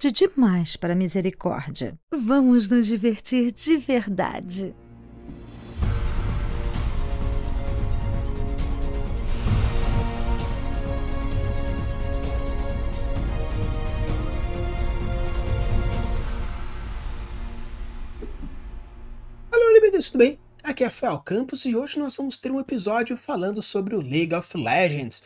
tarde demais para misericórdia. Vamos nos divertir de verdade. Alô, Liberdade, tudo bem? Aqui é Rafael Campos e hoje nós vamos ter um episódio falando sobre o League of Legends.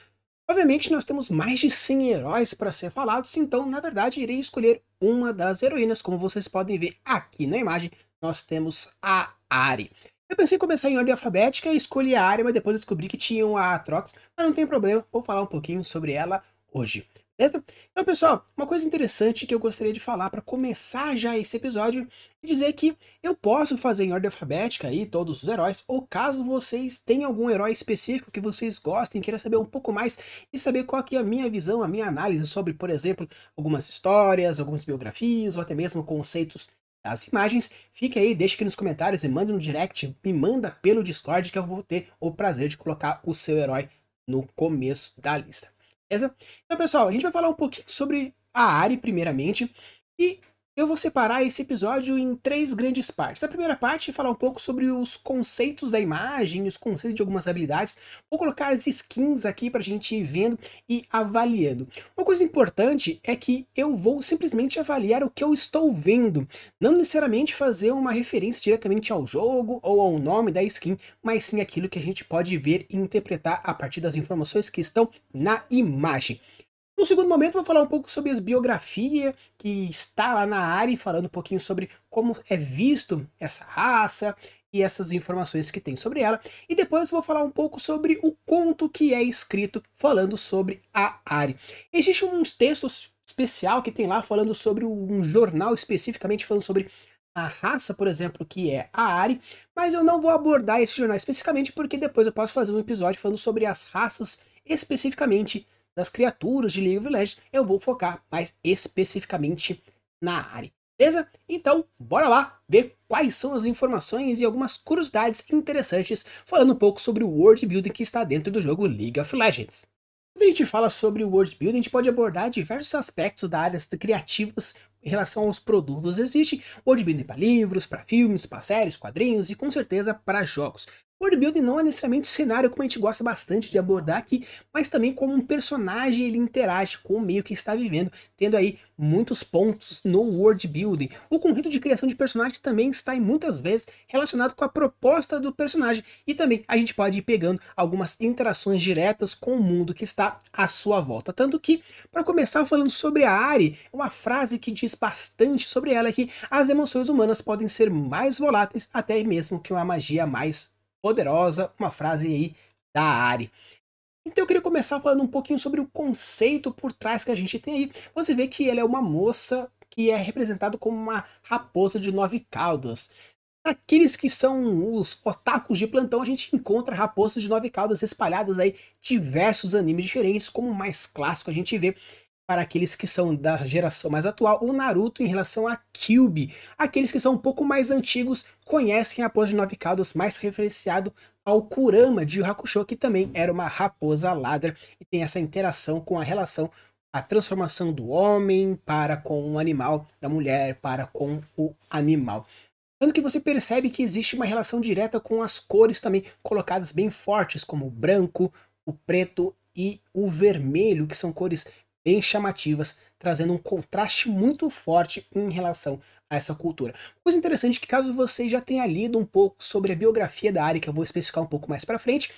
Obviamente nós temos mais de 100 heróis para ser falados, então na verdade irei escolher uma das heroínas, como vocês podem ver aqui na imagem, nós temos a Ari. Eu pensei em começar em ordem alfabética e escolhi a Ari, mas depois descobri que tinha a Atrox, mas não tem problema, vou falar um pouquinho sobre ela hoje. Então, pessoal, uma coisa interessante que eu gostaria de falar para começar já esse episódio é dizer que eu posso fazer em ordem alfabética aí todos os heróis, ou caso vocês tenham algum herói específico que vocês gostem, queiram saber um pouco mais e saber qual que é a minha visão, a minha análise sobre, por exemplo, algumas histórias, algumas biografias, ou até mesmo conceitos das imagens, fique aí, deixe aqui nos comentários e mande no direct, me manda pelo Discord que eu vou ter o prazer de colocar o seu herói no começo da lista. Beleza? Então, pessoal, a gente vai falar um pouquinho sobre a Ari, primeiramente, e eu vou separar esse episódio em três grandes partes. A primeira parte é falar um pouco sobre os conceitos da imagem, os conceitos de algumas habilidades. Vou colocar as skins aqui para a gente ir vendo e avaliando. Uma coisa importante é que eu vou simplesmente avaliar o que eu estou vendo, não necessariamente fazer uma referência diretamente ao jogo ou ao nome da skin, mas sim aquilo que a gente pode ver e interpretar a partir das informações que estão na imagem. No segundo momento, vou falar um pouco sobre as biografias que está lá na área, falando um pouquinho sobre como é visto essa raça e essas informações que tem sobre ela. E depois vou falar um pouco sobre o conto que é escrito falando sobre a Ari. Existe uns textos especial que tem lá falando sobre um jornal especificamente falando sobre a raça, por exemplo, que é a Ari, mas eu não vou abordar esse jornal especificamente porque depois eu posso fazer um episódio falando sobre as raças especificamente das criaturas de League of Legends, eu vou focar mais especificamente na área. Beleza? Então, bora lá ver quais são as informações e algumas curiosidades interessantes falando um pouco sobre o world building que está dentro do jogo League of Legends. Quando a gente fala sobre o world building, a gente pode abordar diversos aspectos da área criativas em relação aos produtos. Existe world building para livros, para filmes, para séries, quadrinhos e com certeza para jogos. World building não é necessariamente cenário como a gente gosta bastante de abordar aqui, mas também como um personagem ele interage com o meio que está vivendo, tendo aí muitos pontos no world building. O conjunto de criação de personagem também está em muitas vezes relacionado com a proposta do personagem e também a gente pode ir pegando algumas interações diretas com o mundo que está à sua volta. Tanto que, para começar falando sobre a Ari, uma frase que diz bastante sobre ela é que as emoções humanas podem ser mais voláteis até mesmo que uma magia mais poderosa, uma frase aí da Ari. Então eu queria começar falando um pouquinho sobre o conceito por trás que a gente tem aí. Você vê que ela é uma moça que é representada como uma raposa de nove caudas. Para aqueles que são os otakus de plantão, a gente encontra raposas de nove caudas espalhadas aí diversos animes diferentes, como o mais clássico a gente vê para aqueles que são da geração mais atual, o Naruto em relação a Kyuubi. Aqueles que são um pouco mais antigos conhecem a raposa de nove caudas, mais referenciado ao Kurama de Yu Hakusho, que também era uma raposa ladra e tem essa interação com a relação, a transformação do homem para com o animal, da mulher para com o animal. Tanto que você percebe que existe uma relação direta com as cores também colocadas bem fortes, como o branco, o preto e o vermelho, que são cores bem chamativas, trazendo um contraste muito forte em relação a essa cultura. Coisa interessante é que caso você já tenha lido um pouco sobre a biografia da área, que eu vou especificar um pouco mais para frente,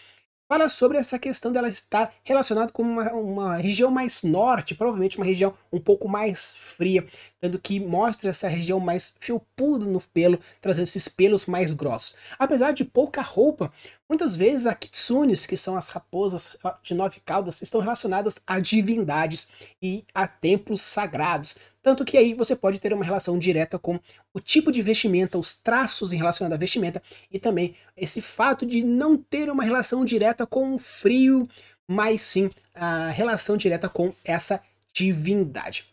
fala sobre essa questão dela estar relacionada com uma, uma, região mais norte, provavelmente uma região um pouco mais fria, tendo que mostra essa região mais felpuda no pelo, trazendo esses pelos mais grossos. Apesar de pouca roupa, muitas vezes a kitsunes, que são as raposas de nove caudas, estão relacionadas a divindades e a templos sagrados, tanto que aí você pode ter uma relação direta com o tipo de vestimenta, os traços em relação à vestimenta e também esse fato de não ter uma relação direta com o frio, mas sim a relação direta com essa divindade.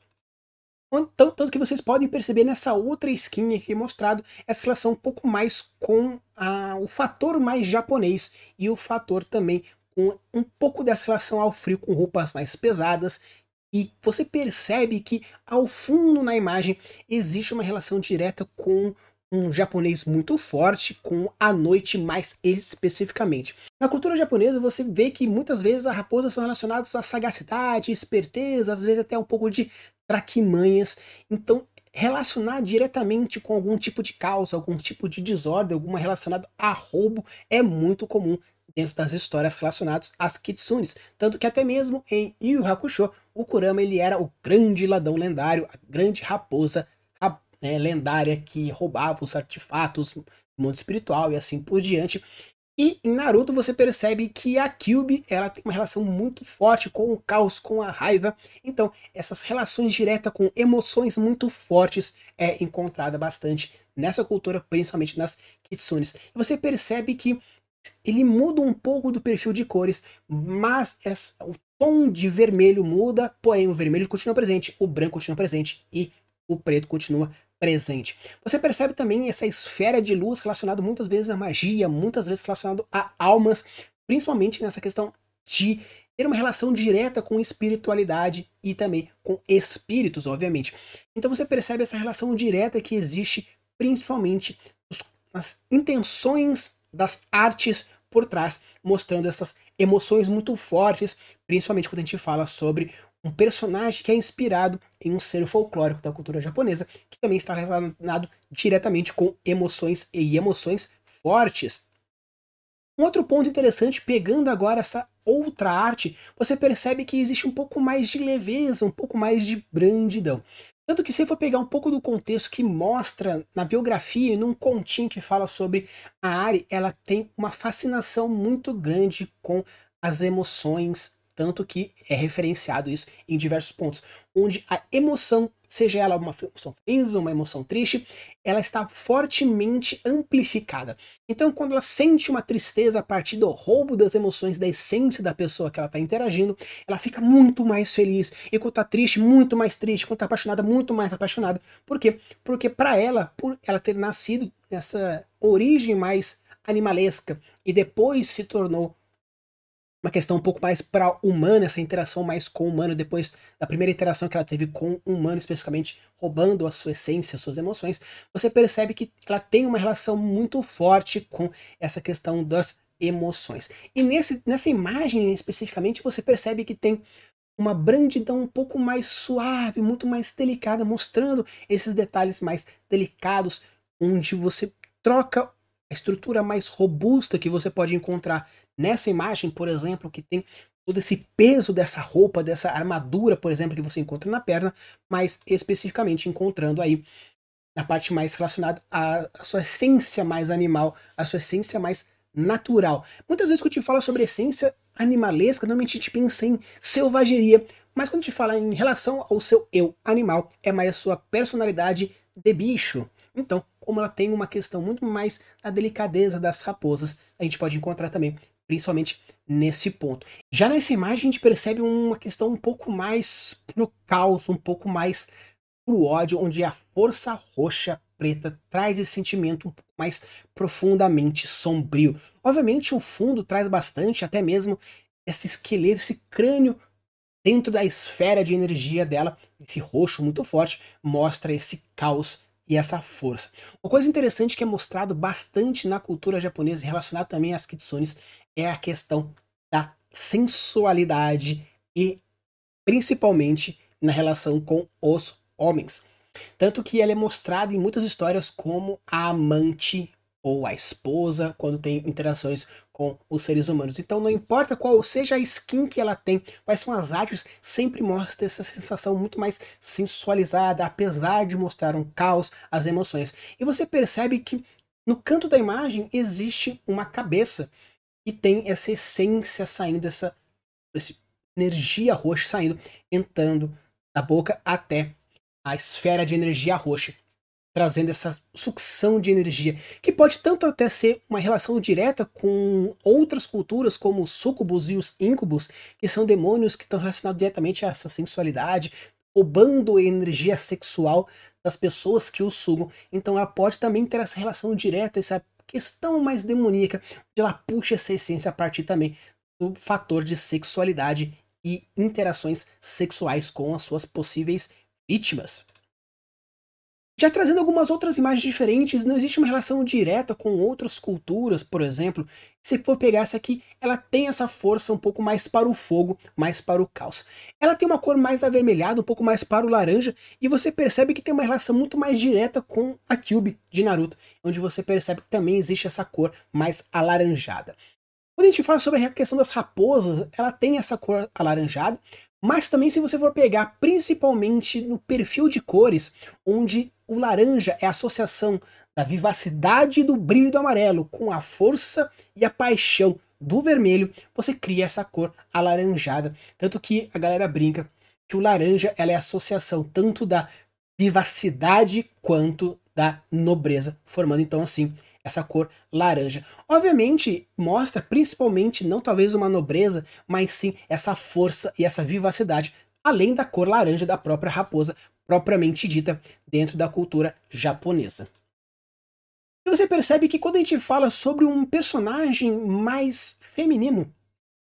Então, tanto que vocês podem perceber nessa outra skin aqui mostrado essa relação um pouco mais com a, o fator mais japonês e o fator também com um pouco dessa relação ao frio com roupas mais pesadas E você percebe que ao fundo na imagem existe uma relação direta com um japonês muito forte com a noite mais especificamente. Na cultura japonesa você vê que muitas vezes as raposas são relacionadas à sagacidade, esperteza, às vezes até um pouco de traquimanhas. Então relacionar diretamente com algum tipo de causa, algum tipo de desordem, alguma relacionada a roubo é muito comum dentro das histórias relacionadas às kitsunes, tanto que até mesmo em Yu Hakusho, o Kurama ele era o grande ladrão lendário, a grande raposa né, lendária que roubava os artefatos do mundo espiritual e assim por diante. E em Naruto você percebe que a Kyubi ela tem uma relação muito forte com o caos, com a raiva. Então essas relações diretas com emoções muito fortes é encontrada bastante nessa cultura, principalmente nas kitsunes. Você percebe que ele muda um pouco do perfil de cores, mas essa, o tom de vermelho muda, porém o vermelho continua presente, o branco continua presente e o preto continua presente. Você percebe também essa esfera de luz relacionada muitas vezes à magia, muitas vezes relacionado a almas, principalmente nessa questão de ter uma relação direta com espiritualidade e também com espíritos, obviamente. Então você percebe essa relação direta que existe principalmente nas intenções das artes por trás, mostrando essas emoções muito fortes, principalmente quando a gente fala sobre um personagem que é inspirado em um ser folclórico da cultura japonesa, que também está relacionado diretamente com emoções e emoções fortes. Um outro ponto interessante, pegando agora essa outra arte, você percebe que existe um pouco mais de leveza, um pouco mais de brandidão. Tanto que se for pegar um pouco do contexto que mostra na biografia e num continho que fala sobre a Ari, ela tem uma fascinação muito grande com as emoções tanto que é referenciado isso em diversos pontos, onde a emoção, seja ela uma emoção feliz, uma emoção triste, ela está fortemente amplificada. Então, quando ela sente uma tristeza a partir do roubo das emoções, da essência da pessoa que ela está interagindo, ela fica muito mais feliz. E quando está triste, muito mais triste. Quando está apaixonada, muito mais apaixonada. Por quê? Porque para ela, por ela ter nascido nessa origem mais animalesca e depois se tornou uma questão um pouco mais para humana, essa interação mais com o humano, depois da primeira interação que ela teve com o humano, especificamente roubando a sua essência, suas emoções, você percebe que ela tem uma relação muito forte com essa questão das emoções. E nesse, nessa imagem especificamente, você percebe que tem uma brandidão um pouco mais suave, muito mais delicada, mostrando esses detalhes mais delicados, onde você troca a estrutura mais robusta que você pode encontrar Nessa imagem, por exemplo, que tem todo esse peso dessa roupa, dessa armadura, por exemplo, que você encontra na perna, mas especificamente encontrando aí na parte mais relacionada à, à sua essência mais animal, à sua essência mais natural. Muitas vezes quando gente fala sobre essência animalesca, normalmente gente pensa em selvageria, mas quando gente fala em relação ao seu eu animal, é mais a sua personalidade de bicho. Então, como ela tem uma questão muito mais da delicadeza das raposas, a gente pode encontrar também principalmente nesse ponto. Já nessa imagem a gente percebe uma questão um pouco mais pro caos, um pouco mais pro ódio, onde a força roxa preta traz esse sentimento um pouco mais profundamente sombrio. Obviamente o fundo traz bastante, até mesmo esse esqueleto, esse crânio dentro da esfera de energia dela, esse roxo muito forte, mostra esse caos e essa força. Uma coisa interessante que é mostrado bastante na cultura japonesa, relacionado também às kitsunes, é a questão da sensualidade e principalmente na relação com os homens. Tanto que ela é mostrada em muitas histórias como a amante ou a esposa quando tem interações com os seres humanos. Então não importa qual seja a skin que ela tem, quais são as artes, sempre mostra essa sensação muito mais sensualizada, apesar de mostrar um caos, as emoções. E você percebe que no canto da imagem existe uma cabeça e tem essa essência saindo, essa, essa energia roxa saindo, entrando da boca até a esfera de energia roxa, trazendo essa sucção de energia, que pode tanto até ser uma relação direta com outras culturas, como os sucubus e os incubus, que são demônios que estão relacionados diretamente a essa sensualidade, roubando energia sexual das pessoas que os sugam. Então ela pode também ter essa relação direta, essa questão mais demoníaca, onde ela puxa essa essência a partir também do fator de sexualidade e interações sexuais com as suas possíveis vítimas. Já trazendo algumas outras imagens diferentes, não existe uma relação direta com outras culturas, por exemplo. Se for pegar essa aqui, ela tem essa força um pouco mais para o fogo, mais para o caos. Ela tem uma cor mais avermelhada, um pouco mais para o laranja, e você percebe que tem uma relação muito mais direta com a Kyuubi de Naruto, onde você percebe que também existe essa cor mais alaranjada. Quando a gente fala sobre a questão das raposas, ela tem essa cor alaranjada, mas também se você for pegar principalmente no perfil de cores, onde o laranja é a associação da vivacidade e do brilho do amarelo com a força e a paixão do vermelho, você cria essa cor alaranjada. Tanto que a galera brinca que o laranja ela é a associação tanto da vivacidade quanto da nobreza, formando então assim essa cor laranja. Obviamente, mostra principalmente não talvez uma nobreza, mas sim essa força e essa vivacidade, além da cor laranja da própria raposa, propriamente dita dentro da cultura japonesa. E você percebe que quando a gente fala sobre um personagem mais feminino,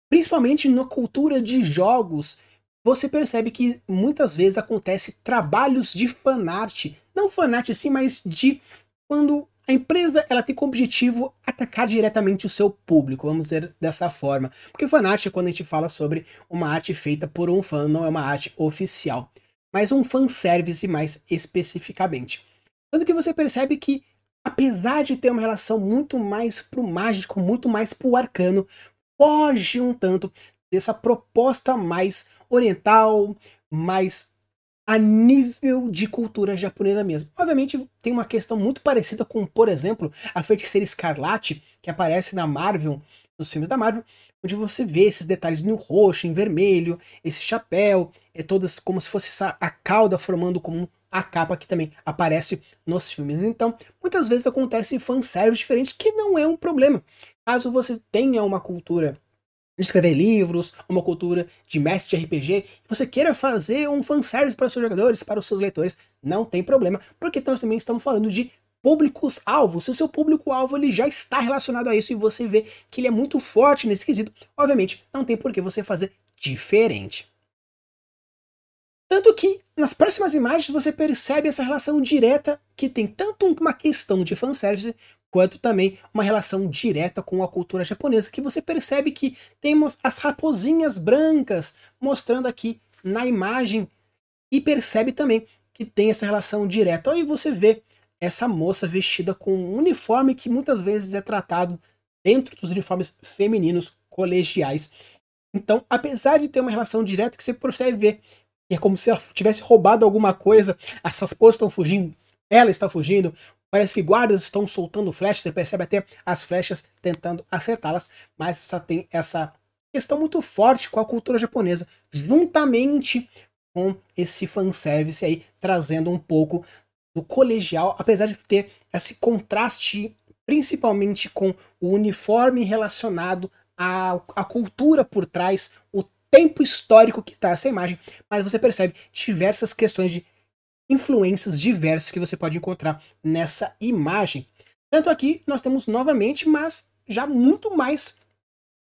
principalmente na cultura de jogos, você percebe que muitas vezes acontece trabalhos de fanart, não fanart assim, mas de quando a empresa ela tem como objetivo atacar diretamente o seu público, vamos dizer dessa forma. Porque fanart é quando a gente fala sobre uma arte feita por um fã, não é uma arte oficial mas um fanservice mais especificamente. Tanto que você percebe que, apesar de ter uma relação muito mais pro mágico, muito mais pro arcano, foge um tanto dessa proposta mais oriental, mais a nível de cultura japonesa mesmo. Obviamente tem uma questão muito parecida com, por exemplo, a feiticeira Escarlate, que aparece na Marvel, nos filmes da Marvel, onde você vê esses detalhes no roxo, em vermelho, esse chapéu, é todas como se fosse a cauda formando como a capa que também aparece nos filmes. Então, muitas vezes acontece fanservice diferentes, que não é um problema. Caso você tenha uma cultura de escrever livros, uma cultura de mestre de RPG, você queira fazer um fanservice para os seus jogadores, para os seus leitores, não tem problema, porque nós também estamos falando de públicos-alvo. Se o seu público-alvo ele já está relacionado a isso e você vê que ele é muito forte nesse quesito, obviamente não tem por que você fazer diferente. Tanto que nas próximas imagens você percebe essa relação direta que tem tanto uma questão de fanservice quanto também uma relação direta com a cultura japonesa, que você percebe que temos as raposinhas brancas mostrando aqui na imagem e percebe também que tem essa relação direta. Aí você vê essa moça vestida com um uniforme que muitas vezes é tratado dentro dos uniformes femininos colegiais. Então, apesar de ter uma relação direta que você percebe ver, é como se ela tivesse roubado alguma coisa, as raposas estão fugindo, ela está fugindo, parece que guardas estão soltando flechas, você percebe até as flechas tentando acertá-las, mas essa tem essa questão muito forte com a cultura japonesa, juntamente com esse fanservice aí, trazendo um pouco do colegial, apesar de ter esse contraste principalmente com o uniforme relacionado à, à cultura por trás, o tempo histórico que está essa imagem, mas você percebe diversas questões de influências diversas que você pode encontrar nessa imagem. Tanto aqui nós temos novamente, mas já muito mais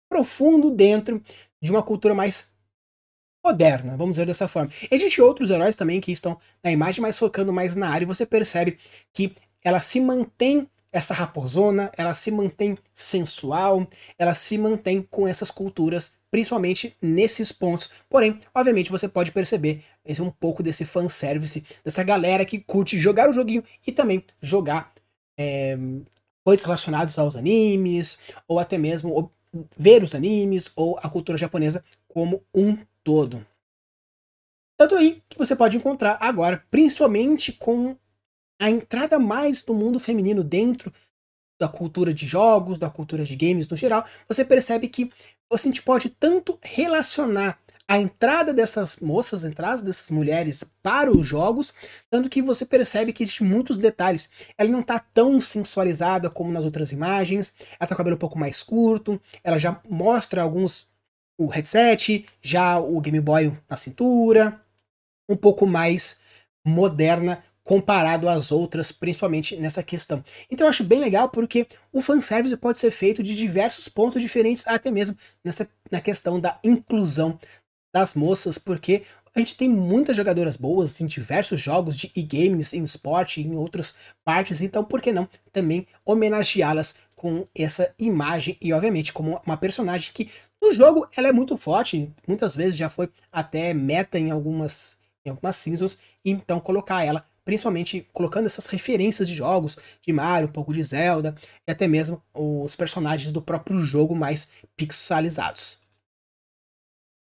profundo dentro de uma cultura mais moderna, vamos dizer dessa forma. Existem outros heróis também que estão na imagem, mas focando mais na área, e você percebe que ela se mantém essa raposona, ela se mantém sensual, ela se mantém com essas culturas, principalmente nesses pontos. Porém, obviamente, você pode perceber esse um pouco desse fanservice, dessa galera que curte jogar o joguinho e também jogar é, coisas relacionadas aos animes, ou até mesmo ver os animes, ou a cultura japonesa como um todo. Tanto aí que você pode encontrar agora, principalmente com a entrada mais do mundo feminino dentro da cultura de jogos, da cultura de games no geral, você percebe que a gente pode tanto relacionar a entrada dessas moças, a entrada dessas mulheres para os jogos, tanto que você percebe que existem muitos detalhes. Ela não está tão sensualizada como nas outras imagens, ela tá com o cabelo um pouco mais curto, ela já mostra alguns o headset, já o Game Boy na cintura, um pouco mais moderna comparado às outras, principalmente nessa questão. Então eu acho bem legal porque o fanservice pode ser feito de diversos pontos diferentes, até mesmo nessa, na questão da inclusão das moças, porque a gente tem muitas jogadoras boas em diversos jogos de e-games, em esporte, em outras partes, então por que não também homenageá-las com essa imagem e obviamente como uma personagem que no jogo ela é muito forte, muitas vezes já foi até meta em algumas em algumas seasons, então colocar ela principalmente colocando essas referências de jogos de Mario, um pouco de Zelda e até mesmo os personagens do próprio jogo mais pixelizados.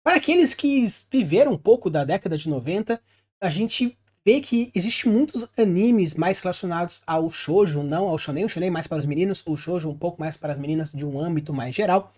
Para aqueles que viveram um pouco da década de 90, a gente vê que existe muitos animes mais relacionados ao shoujo, não ao shonen, o shonen mais para os meninos, o shoujo um pouco mais para as meninas de um âmbito mais geral,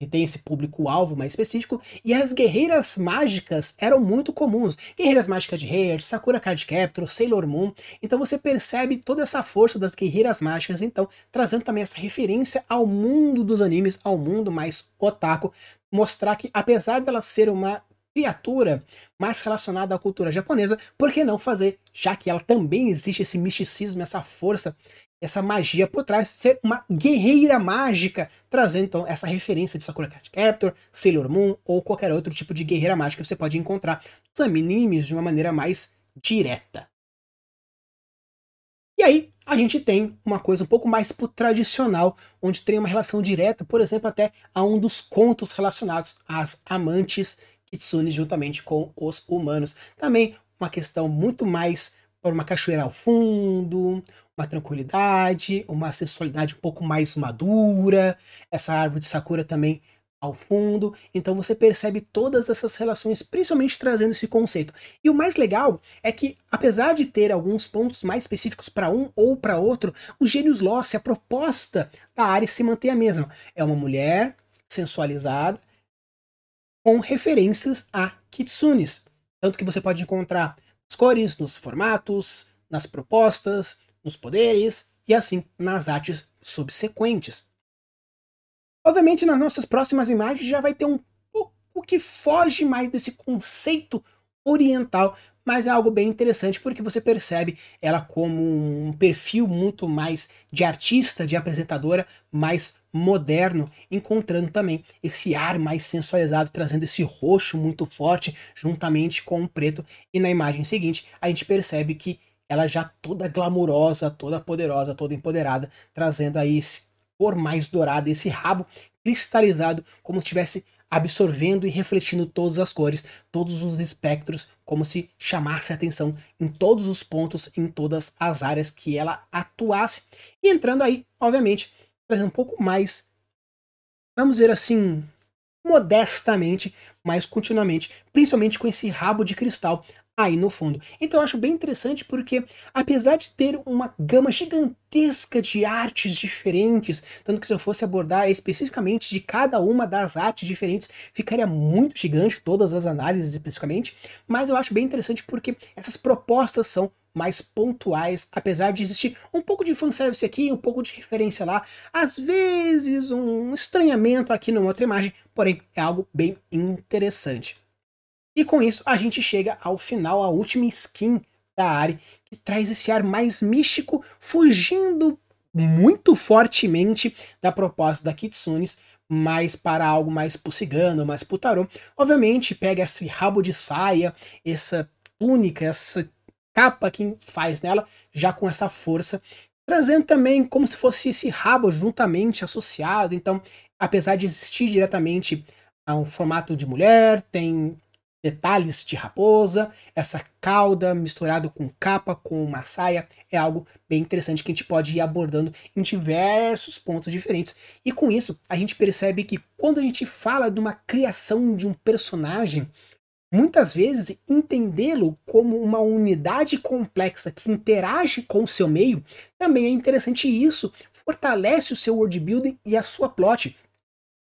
e tem esse público-alvo mais específico, e as guerreiras mágicas eram muito comuns. Guerreiras mágicas de Heart, Sakura Card Sailor Moon. Então você percebe toda essa força das guerreiras mágicas, então trazendo também essa referência ao mundo dos animes, ao mundo mais otaku, mostrar que apesar dela ser uma criatura mais relacionada à cultura japonesa, por que não fazer, já que ela também existe esse misticismo, essa força, essa magia por trás, ser uma guerreira mágica, trazendo então essa referência de Sakura Card Captor, Sailor Moon ou qualquer outro tipo de guerreira mágica que você pode encontrar nos animes de uma maneira mais direta. E aí, a gente tem uma coisa um pouco mais pro tradicional, onde tem uma relação direta, por exemplo, até a um dos contos relacionados às amantes Kitsune juntamente com os humanos. Também uma questão muito mais para uma cachoeira ao fundo, uma tranquilidade, uma sensualidade um pouco mais madura. Essa árvore de Sakura também ao fundo. Então você percebe todas essas relações, principalmente trazendo esse conceito. E o mais legal é que, apesar de ter alguns pontos mais específicos para um ou para outro, o Gênios Lost, a proposta da área se mantém a mesma. É uma mulher sensualizada com referências a kitsunes. Tanto que você pode encontrar as cores, nos formatos, nas propostas, nos poderes e assim nas artes subsequentes. Obviamente, nas nossas próximas imagens já vai ter um pouco que foge mais desse conceito oriental, mas é algo bem interessante porque você percebe ela como um perfil muito mais de artista, de apresentadora, mais moderno, encontrando também esse ar mais sensualizado, trazendo esse roxo muito forte juntamente com o preto. E na imagem seguinte, a gente percebe que ela já toda glamurosa, toda poderosa, toda empoderada, trazendo aí esse cor mais dourada, esse rabo cristalizado, como se estivesse absorvendo e refletindo todas as cores, todos os espectros, como se chamasse atenção em todos os pontos, em todas as áreas que ela atuasse. E entrando aí, obviamente, trazendo um pouco mais, vamos dizer assim, modestamente, mas continuamente, principalmente com esse rabo de cristal aí no fundo. Então eu acho bem interessante porque, apesar de ter uma gama gigantesca de artes diferentes, tanto que se eu fosse abordar especificamente de cada uma das artes diferentes, ficaria muito gigante, todas as análises especificamente, mas eu acho bem interessante porque essas propostas são mais pontuais, apesar de existir um pouco de fanservice aqui, um pouco de referência lá, às vezes um estranhamento aqui numa outra imagem, porém é algo bem interessante. E com isso a gente chega ao final, a última skin da Ari, que traz esse ar mais místico, fugindo muito fortemente da proposta da Kitsunes, mas para algo mais pro mais pro tarô. Obviamente pega esse rabo de saia, essa túnica, essa capa que faz nela, já com essa força, trazendo também como se fosse esse rabo juntamente associado. Então, apesar de existir diretamente a um formato de mulher, tem detalhes de raposa, essa cauda misturado com capa, com uma saia, é algo bem interessante que a gente pode ir abordando em diversos pontos diferentes. E com isso, a gente percebe que quando a gente fala de uma criação de um personagem, muitas vezes entendê-lo como uma unidade complexa que interage com o seu meio também é interessante e isso fortalece o seu world building e a sua plot,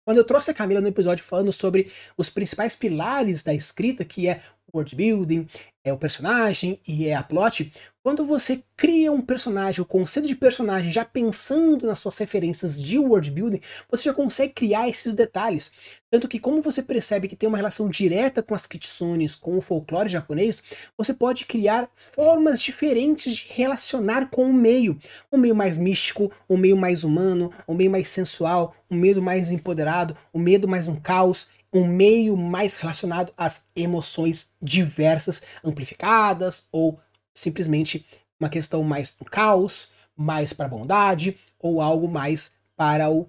quando eu trouxe a Camila no episódio falando sobre os principais pilares da escrita, que é world building, é o personagem e é a plot, quando você cria um personagem, o conceito de personagem, já pensando nas suas referências de world building, você já consegue criar esses detalhes. Tanto que, como você percebe que tem uma relação direta com as kitsunes, com o folclore japonês, você pode criar formas diferentes de relacionar com o meio. Um meio mais místico, um meio mais humano, um meio mais sensual, um medo mais empoderado, um medo mais um caos, um meio mais relacionado às emoções diversas, amplificadas, ou simplesmente uma questão mais do caos, mais para a bondade, ou algo mais para o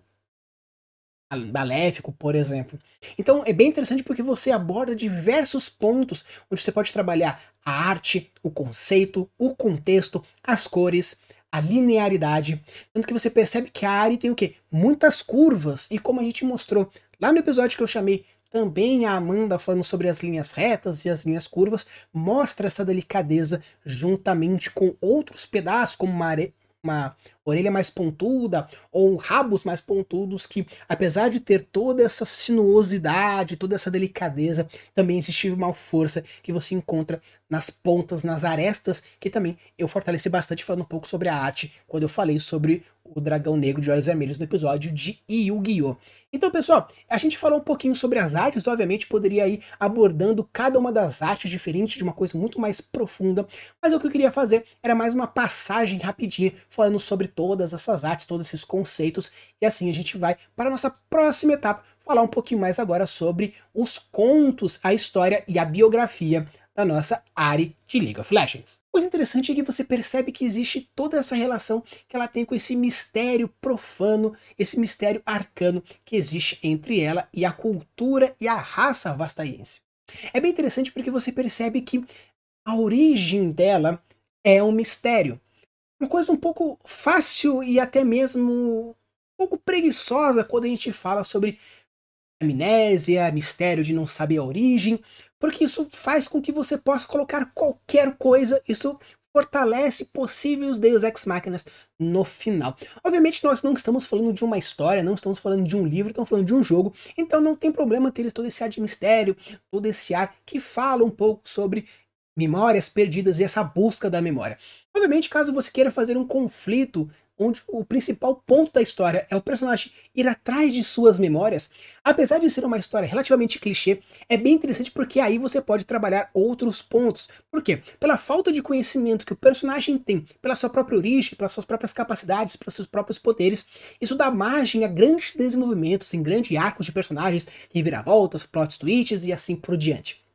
maléfico, por exemplo. Então é bem interessante porque você aborda diversos pontos onde você pode trabalhar a arte, o conceito, o contexto, as cores, a linearidade, tanto que você percebe que a área tem o quê? Muitas curvas, e como a gente mostrou lá no episódio que eu chamei também a Amanda falando sobre as linhas retas e as linhas curvas, mostra essa delicadeza juntamente com outros pedaços, como uma, uma orelha mais pontuda ou rabos mais pontudos que, apesar de ter toda essa sinuosidade, toda essa delicadeza, também existe uma força que você encontra nas pontas, nas arestas, que também eu fortaleci bastante falando um pouco sobre a arte quando eu falei sobre o dragão negro de olhos vermelhos no episódio de Yu-Gi-Oh! Então, pessoal, a gente falou um pouquinho sobre as artes, obviamente poderia ir abordando cada uma das artes diferentes de uma coisa muito mais profunda, mas o que eu queria fazer era mais uma passagem rapidinha falando sobre todas essas artes, todos esses conceitos, e assim a gente vai para a nossa próxima etapa, falar um pouquinho mais agora sobre os contos, a história e a biografia da nossa Ari de League of Legends. O interessante é que você percebe que existe toda essa relação que ela tem com esse mistério profano, esse mistério arcano que existe entre ela e a cultura e a raça vastaiense. É bem interessante porque você percebe que a origem dela é um mistério uma coisa um pouco fácil e até mesmo um pouco preguiçosa quando a gente fala sobre amnésia, mistério de não saber a origem, porque isso faz com que você possa colocar qualquer coisa, isso fortalece possíveis Deus Ex Máquinas no final. Obviamente nós não estamos falando de uma história, não estamos falando de um livro, estamos falando de um jogo, então não tem problema ter todo esse ar de mistério, todo esse ar que fala um pouco sobre memórias perdidas e essa busca da memória. Obviamente, caso você queira fazer um conflito onde o principal ponto da história é o personagem ir atrás de suas memórias, apesar de ser uma história relativamente clichê, é bem interessante porque aí você pode trabalhar outros pontos. Por quê? Pela falta de conhecimento que o personagem tem, pela sua própria origem, pelas suas próprias capacidades, pelos seus próprios poderes, isso dá margem a grandes desenvolvimentos em grandes arcos de personagens, reviravoltas, plot twists e assim por diante.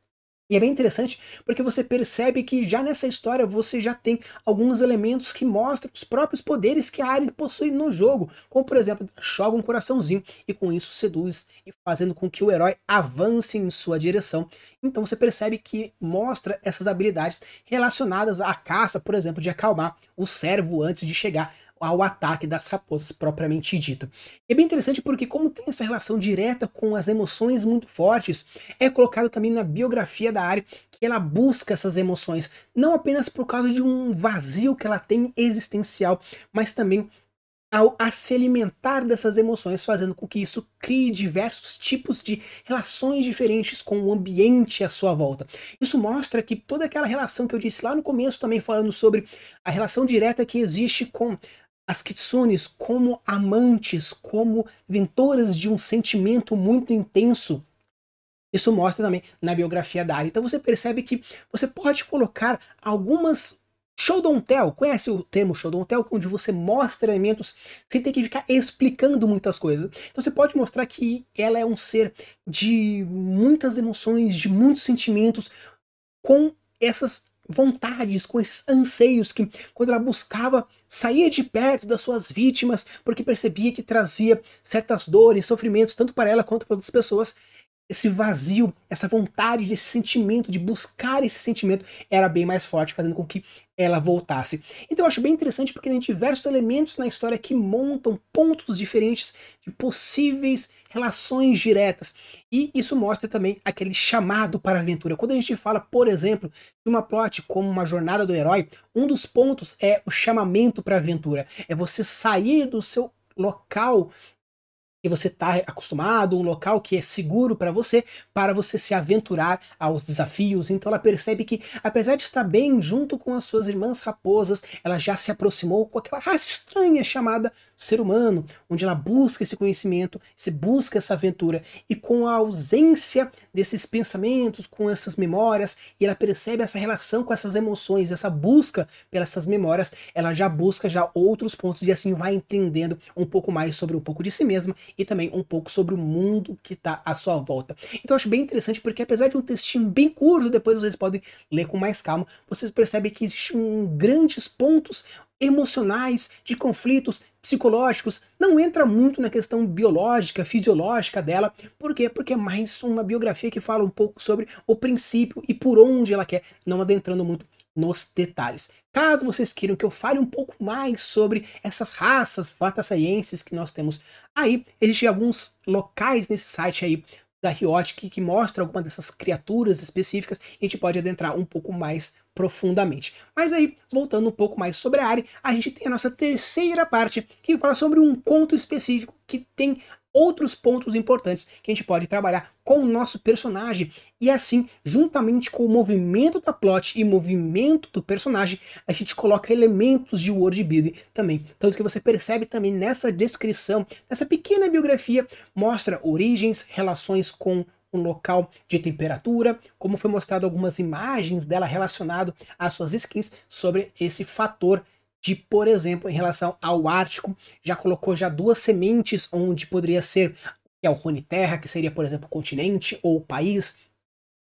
E é bem interessante porque você percebe que já nessa história você já tem alguns elementos que mostram os próprios poderes que a Ari possui no jogo, como por exemplo, joga um coraçãozinho e com isso seduz e fazendo com que o herói avance em sua direção. Então você percebe que mostra essas habilidades relacionadas à caça, por exemplo, de acalmar o servo antes de chegar ao ataque das raposas propriamente dito. É bem interessante porque como tem essa relação direta com as emoções muito fortes, é colocado também na biografia da área que ela busca essas emoções, não apenas por causa de um vazio que ela tem existencial, mas também ao a se alimentar dessas emoções, fazendo com que isso crie diversos tipos de relações diferentes com o ambiente à sua volta. Isso mostra que toda aquela relação que eu disse lá no começo, também falando sobre a relação direta que existe com as kitsunes como amantes, como ventoras de um sentimento muito intenso. Isso mostra também na biografia da Ari. Então você percebe que você pode colocar algumas show don't tell. Conhece o termo show don't tell? Onde você mostra elementos sem ter que ficar explicando muitas coisas. Então você pode mostrar que ela é um ser de muitas emoções, de muitos sentimentos, com essas vontades, com esses anseios que, quando ela buscava, saía de perto das suas vítimas, porque percebia que trazia certas dores, sofrimentos, tanto para ela quanto para outras pessoas. Esse vazio, essa vontade, esse sentimento, de buscar esse sentimento, era bem mais forte, fazendo com que ela voltasse. Então eu acho bem interessante porque tem diversos elementos na história que montam pontos diferentes de possíveis relações diretas. E isso mostra também aquele chamado para a aventura. Quando a gente fala, por exemplo, de uma plot como uma jornada do herói, um dos pontos é o chamamento para a aventura. É você sair do seu local que você está acostumado, um local que é seguro para você, para você se aventurar aos desafios. Então ela percebe que, apesar de estar bem junto com as suas irmãs raposas, ela já se aproximou com aquela estranha chamada ser humano, onde ela busca esse conhecimento, se busca essa aventura, e com a ausência desses pensamentos, com essas memórias, e ela percebe essa relação com essas emoções, essa busca pelas memórias, ela já busca já outros pontos e assim vai entendendo um pouco mais sobre um pouco de si mesma e também um pouco sobre o mundo que está à sua volta. Então eu acho bem interessante porque apesar de um textinho bem curto, depois vocês podem ler com mais calma, vocês percebem que existem um grandes pontos emocionais, de conflitos psicológicos, não entra muito na questão biológica, fisiológica dela. Por quê? Porque é mais uma biografia que fala um pouco sobre o princípio e por onde ela quer, não adentrando muito nos detalhes. Caso vocês queiram que eu fale um pouco mais sobre essas raças vatasaienses que nós temos aí, existem alguns locais nesse site aí da Riot que, mostra alguma dessas criaturas específicas a gente pode adentrar um pouco mais profundamente. Mas aí, voltando um pouco mais sobre a área, a gente tem a nossa terceira parte que fala sobre um conto específico que tem outros pontos importantes que a gente pode trabalhar com o nosso personagem e assim, juntamente com o movimento da plot e movimento do personagem, a gente coloca elementos de world building também. Tanto que você percebe também nessa descrição, nessa pequena biografia, mostra origens, relações com um local de temperatura, como foi mostrado algumas imagens dela relacionado às suas skins sobre esse fator de, por exemplo, em relação ao Ártico, já colocou já duas sementes onde poderia ser que é o Rune Terra, que seria, por exemplo, continente ou o país,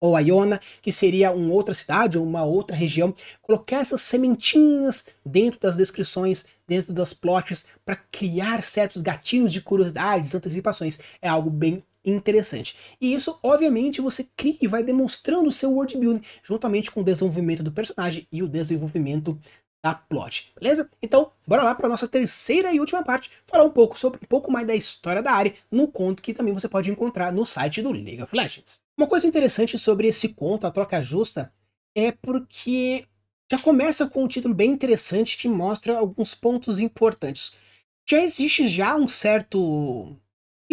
ou a Iona, que seria uma outra cidade ou uma outra região, colocar essas sementinhas dentro das descrições, dentro das plots, para criar certos gatilhos de curiosidades, antecipações. É algo bem interessante. E isso, obviamente, você cria e vai demonstrando o seu world building, juntamente com o desenvolvimento do personagem e o desenvolvimento da plot, beleza? Então, bora lá para nossa terceira e última parte, falar um pouco sobre um pouco mais da história da área, no conto que também você pode encontrar no site do League of Legends. Uma coisa interessante sobre esse conto, a troca justa, é porque já começa com um título bem interessante que mostra alguns pontos importantes. Já existe já um certo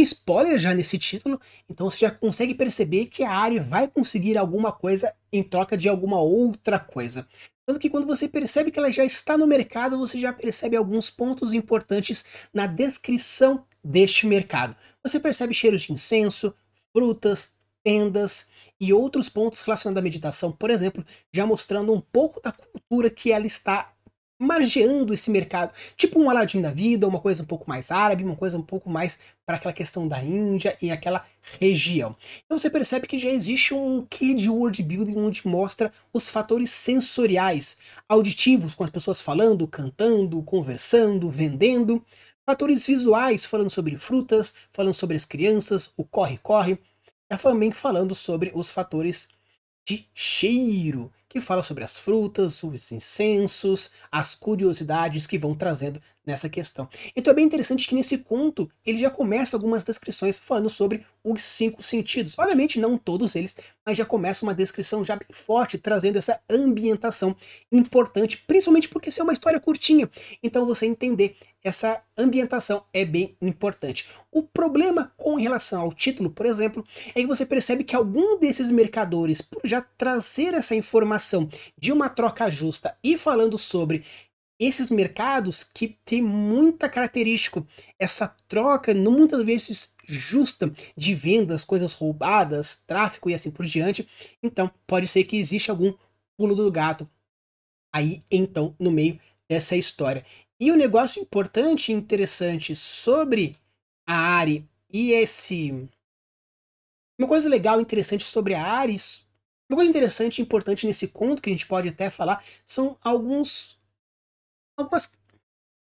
spoiler já nesse título, então você já consegue perceber que a Ari vai conseguir alguma coisa em troca de alguma outra coisa. Tanto que quando você percebe que ela já está no mercado, você já percebe alguns pontos importantes na descrição deste mercado. Você percebe cheiros de incenso, frutas, tendas e outros pontos relacionados à meditação, por exemplo, já mostrando um pouco da cultura que ela está margeando esse mercado, tipo um Aladdin da vida, uma coisa um pouco mais árabe, uma coisa um pouco mais para aquela questão da Índia e aquela região. Então você percebe que já existe um key de world building onde mostra os fatores sensoriais, auditivos, com as pessoas falando, cantando, conversando, vendendo, fatores visuais, falando sobre frutas, falando sobre as crianças, o corre-corre, e também falando sobre os fatores de cheiro, que fala sobre as frutas, os incensos, as curiosidades que vão trazendo nessa questão. Então é bem interessante que nesse conto ele já começa algumas descrições falando sobre os cinco sentidos. Obviamente não todos eles, mas já começa uma descrição já bem forte, trazendo essa ambientação importante, principalmente porque se é uma história curtinha. Então você entender essa ambientação é bem importante. O problema com relação ao título, por exemplo, é que você percebe que algum desses mercadores, por já trazer essa informação de uma troca justa e falando sobre esses mercados que tem muita característica, essa troca muitas vezes justa de vendas, coisas roubadas, tráfico e assim por diante. Então, pode ser que exista algum pulo do gato aí então no meio dessa história. E o um negócio importante e interessante sobre a Ari e esse. Uma coisa legal e interessante sobre a Ari. Uma coisa interessante e importante nesse conto que a gente pode até falar são alguns. Algumas.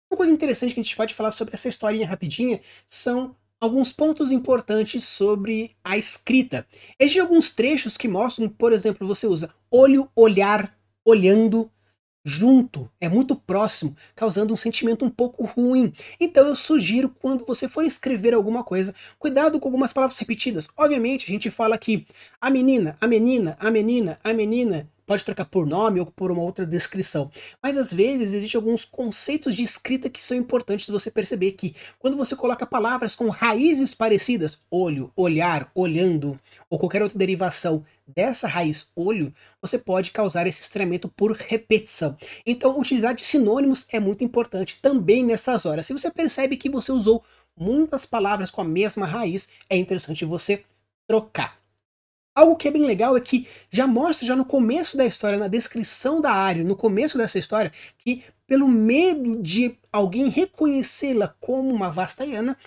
Uma coisa interessante que a gente pode falar sobre essa historinha rapidinha são alguns pontos importantes sobre a escrita. Existem alguns trechos que mostram, por exemplo, você usa olho, olhar, olhando, junto, é muito próximo, causando um sentimento um pouco ruim. Então eu sugiro quando você for escrever alguma coisa, cuidado com algumas palavras repetidas. Obviamente a gente fala que a menina, a menina, a menina, a menina, pode trocar por nome ou por uma outra descrição. Mas às vezes existem alguns conceitos de escrita que são importantes você perceber que quando você coloca palavras com raízes parecidas, olho, olhar, olhando, ou qualquer outra derivação dessa raiz olho, você pode causar esse estranhamento por repetição. Então, utilizar de sinônimos é muito importante também nessas horas. Se você percebe que você usou muitas palavras com a mesma raiz, é interessante você trocar. Algo que é bem legal é que já mostra já no começo da história, na descrição da área, no começo dessa história, que pelo medo de alguém reconhecê-la como uma vastaiana,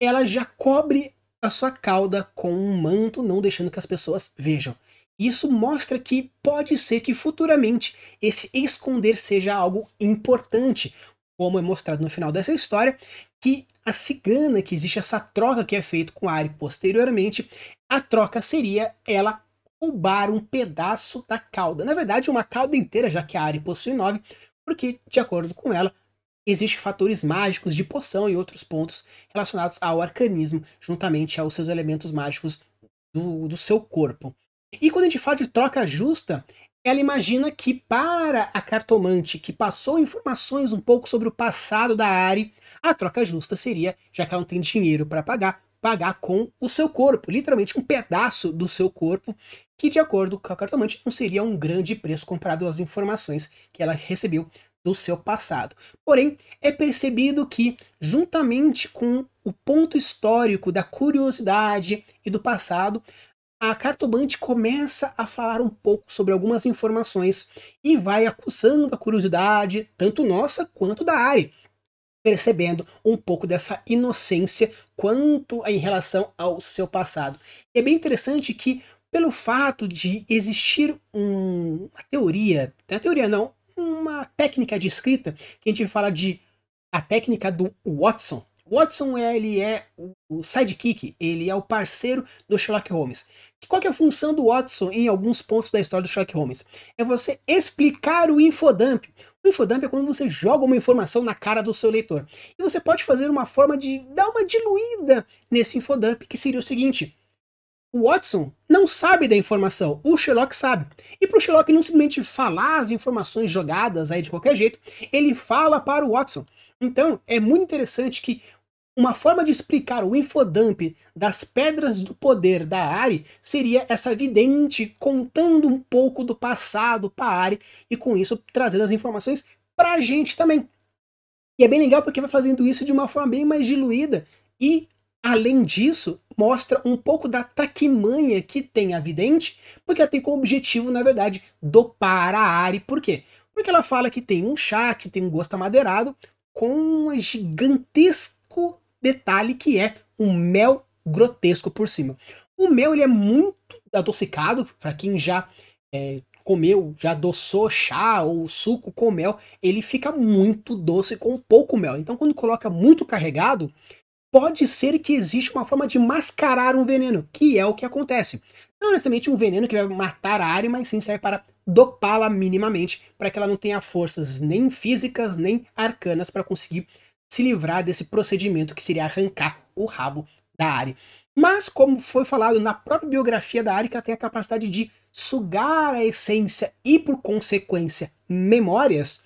ela já cobre a sua cauda com um manto, não deixando que as pessoas vejam. Isso mostra que pode ser que futuramente esse esconder seja algo importante, como é mostrado no final dessa história, que a cigana, que existe essa troca que é feita com Ari posteriormente, a troca seria ela roubar um pedaço da cauda. Na verdade, uma cauda inteira, já que a Ari possui nove, porque, de acordo com ela, existem fatores mágicos de poção e outros pontos relacionados ao arcanismo, juntamente aos seus elementos mágicos do, do seu corpo. E quando a gente fala de troca justa, ela imagina que para a cartomante que passou informações um pouco sobre o passado da Ari, a troca justa seria, já que ela não tem dinheiro para pagar, pagar com o seu corpo, literalmente um pedaço do seu corpo, que de acordo com a cartomante não seria um grande preço comparado às informações que ela recebeu do seu passado. Porém, é percebido que, juntamente com o ponto histórico da curiosidade e do passado, a cartomante começa a falar um pouco sobre algumas informações e vai acusando a curiosidade, tanto nossa quanto da Ari, percebendo um pouco dessa inocência quanto em relação ao seu passado. E é bem interessante que, pelo fato de existir um, uma teoria, não é teoria não, uma técnica de escrita, que a gente fala de a técnica do Watson, Watson ele é o sidekick, ele é o parceiro do Sherlock Holmes. Qual é a função do Watson em alguns pontos da história do Sherlock Holmes? É você explicar o infodump. O infodump é quando você joga uma informação na cara do seu leitor. E você pode fazer uma forma de dar uma diluída nesse infodump, que seria o seguinte: o Watson não sabe da informação, o Sherlock sabe. E para o Sherlock não simplesmente falar as informações jogadas aí de qualquer jeito, ele fala para o Watson. Então é muito interessante que uma forma de explicar o infodump das pedras do poder da Ari seria essa vidente contando um pouco do passado para Ari e com isso trazendo as informações para a gente também. E é bem legal porque vai fazendo isso de uma forma bem mais diluída e além disso mostra um pouco da traquimanha que tem a vidente, porque ela tem como objetivo, na verdade, dopar a Ari. Por quê? Porque ela fala que tem um chá, que tem um gosto amadeirado, com um gigantesco detalhe que é um mel grotesco por cima. O mel ele é muito adocicado, para quem já é, comeu, já adoçou chá ou suco com mel, ele fica muito doce com pouco mel. Então quando coloca muito carregado, pode ser que exista uma forma de mascarar um veneno, que é o que acontece. Não necessariamente um veneno que vai matar a área, mas sim serve para dopá-la minimamente, para que ela não tenha forças nem físicas nem arcanas para conseguir se livrar desse procedimento que seria arrancar o rabo da Ari. Mas, como foi falado na própria biografia da Ari, que ela tem a capacidade de sugar a essência e, por consequência, memórias,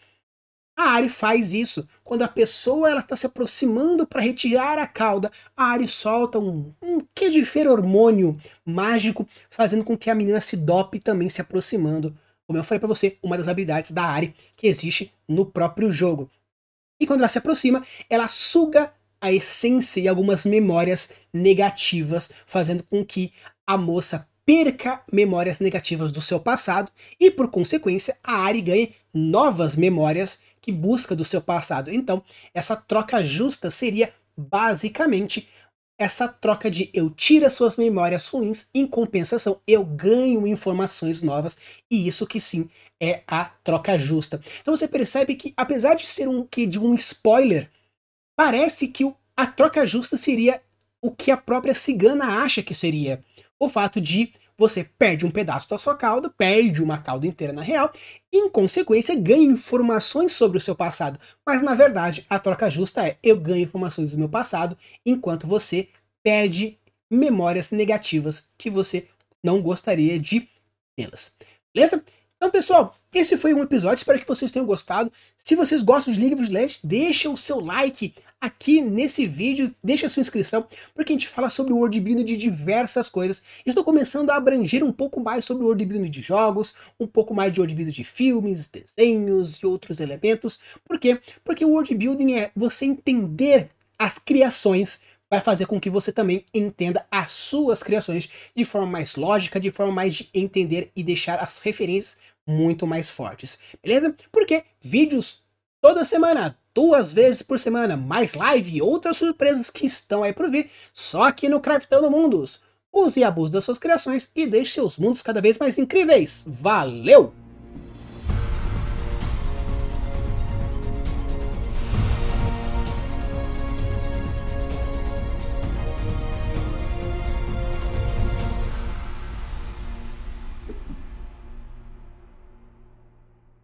a Ari faz isso. Quando a pessoa está se aproximando para retirar a cauda, a Ari solta um, um que de feromônio mágico, fazendo com que a menina se dope também se aproximando. Como eu falei para você, uma das habilidades da Ari que existe no próprio jogo. E quando ela se aproxima, ela suga a essência e algumas memórias negativas, fazendo com que a moça perca memórias negativas do seu passado e, por consequência, a Ari ganhe novas memórias que busca do seu passado. Então, essa troca justa seria basicamente essa troca de eu tiro as suas memórias ruins, em compensação eu ganho informações novas, e isso que sim é a troca justa. Então você percebe que, apesar de ser um que de um spoiler, parece que a troca justa seria o que a própria cigana acha que seria. O fato de você perde um pedaço da sua cauda, perde uma cauda inteira na real, e em consequência ganha informações sobre o seu passado. Mas na verdade, a troca justa é eu ganho informações do meu passado, enquanto você perde memórias negativas que você não gostaria de tê-las. Beleza? Então, pessoal, esse foi um episódio, espero que vocês tenham gostado. Se vocês gostam de of Legends, deixa o seu like aqui nesse vídeo, deixa a sua inscrição, porque a gente fala sobre o world building de diversas coisas. Estou começando a abranger um pouco mais sobre o world building de jogos, um pouco mais de world building de filmes, desenhos e outros elementos. Por quê? Porque o world building é você entender as criações vai fazer com que você também entenda as suas criações de forma mais lógica, de forma mais de entender e deixar as referências muito mais fortes, beleza? Porque vídeos toda semana, duas vezes por semana, mais live e outras surpresas que estão aí por vir, só aqui no Craftando Mundos. Use e abuse das suas criações e deixe seus mundos cada vez mais incríveis. Valeu!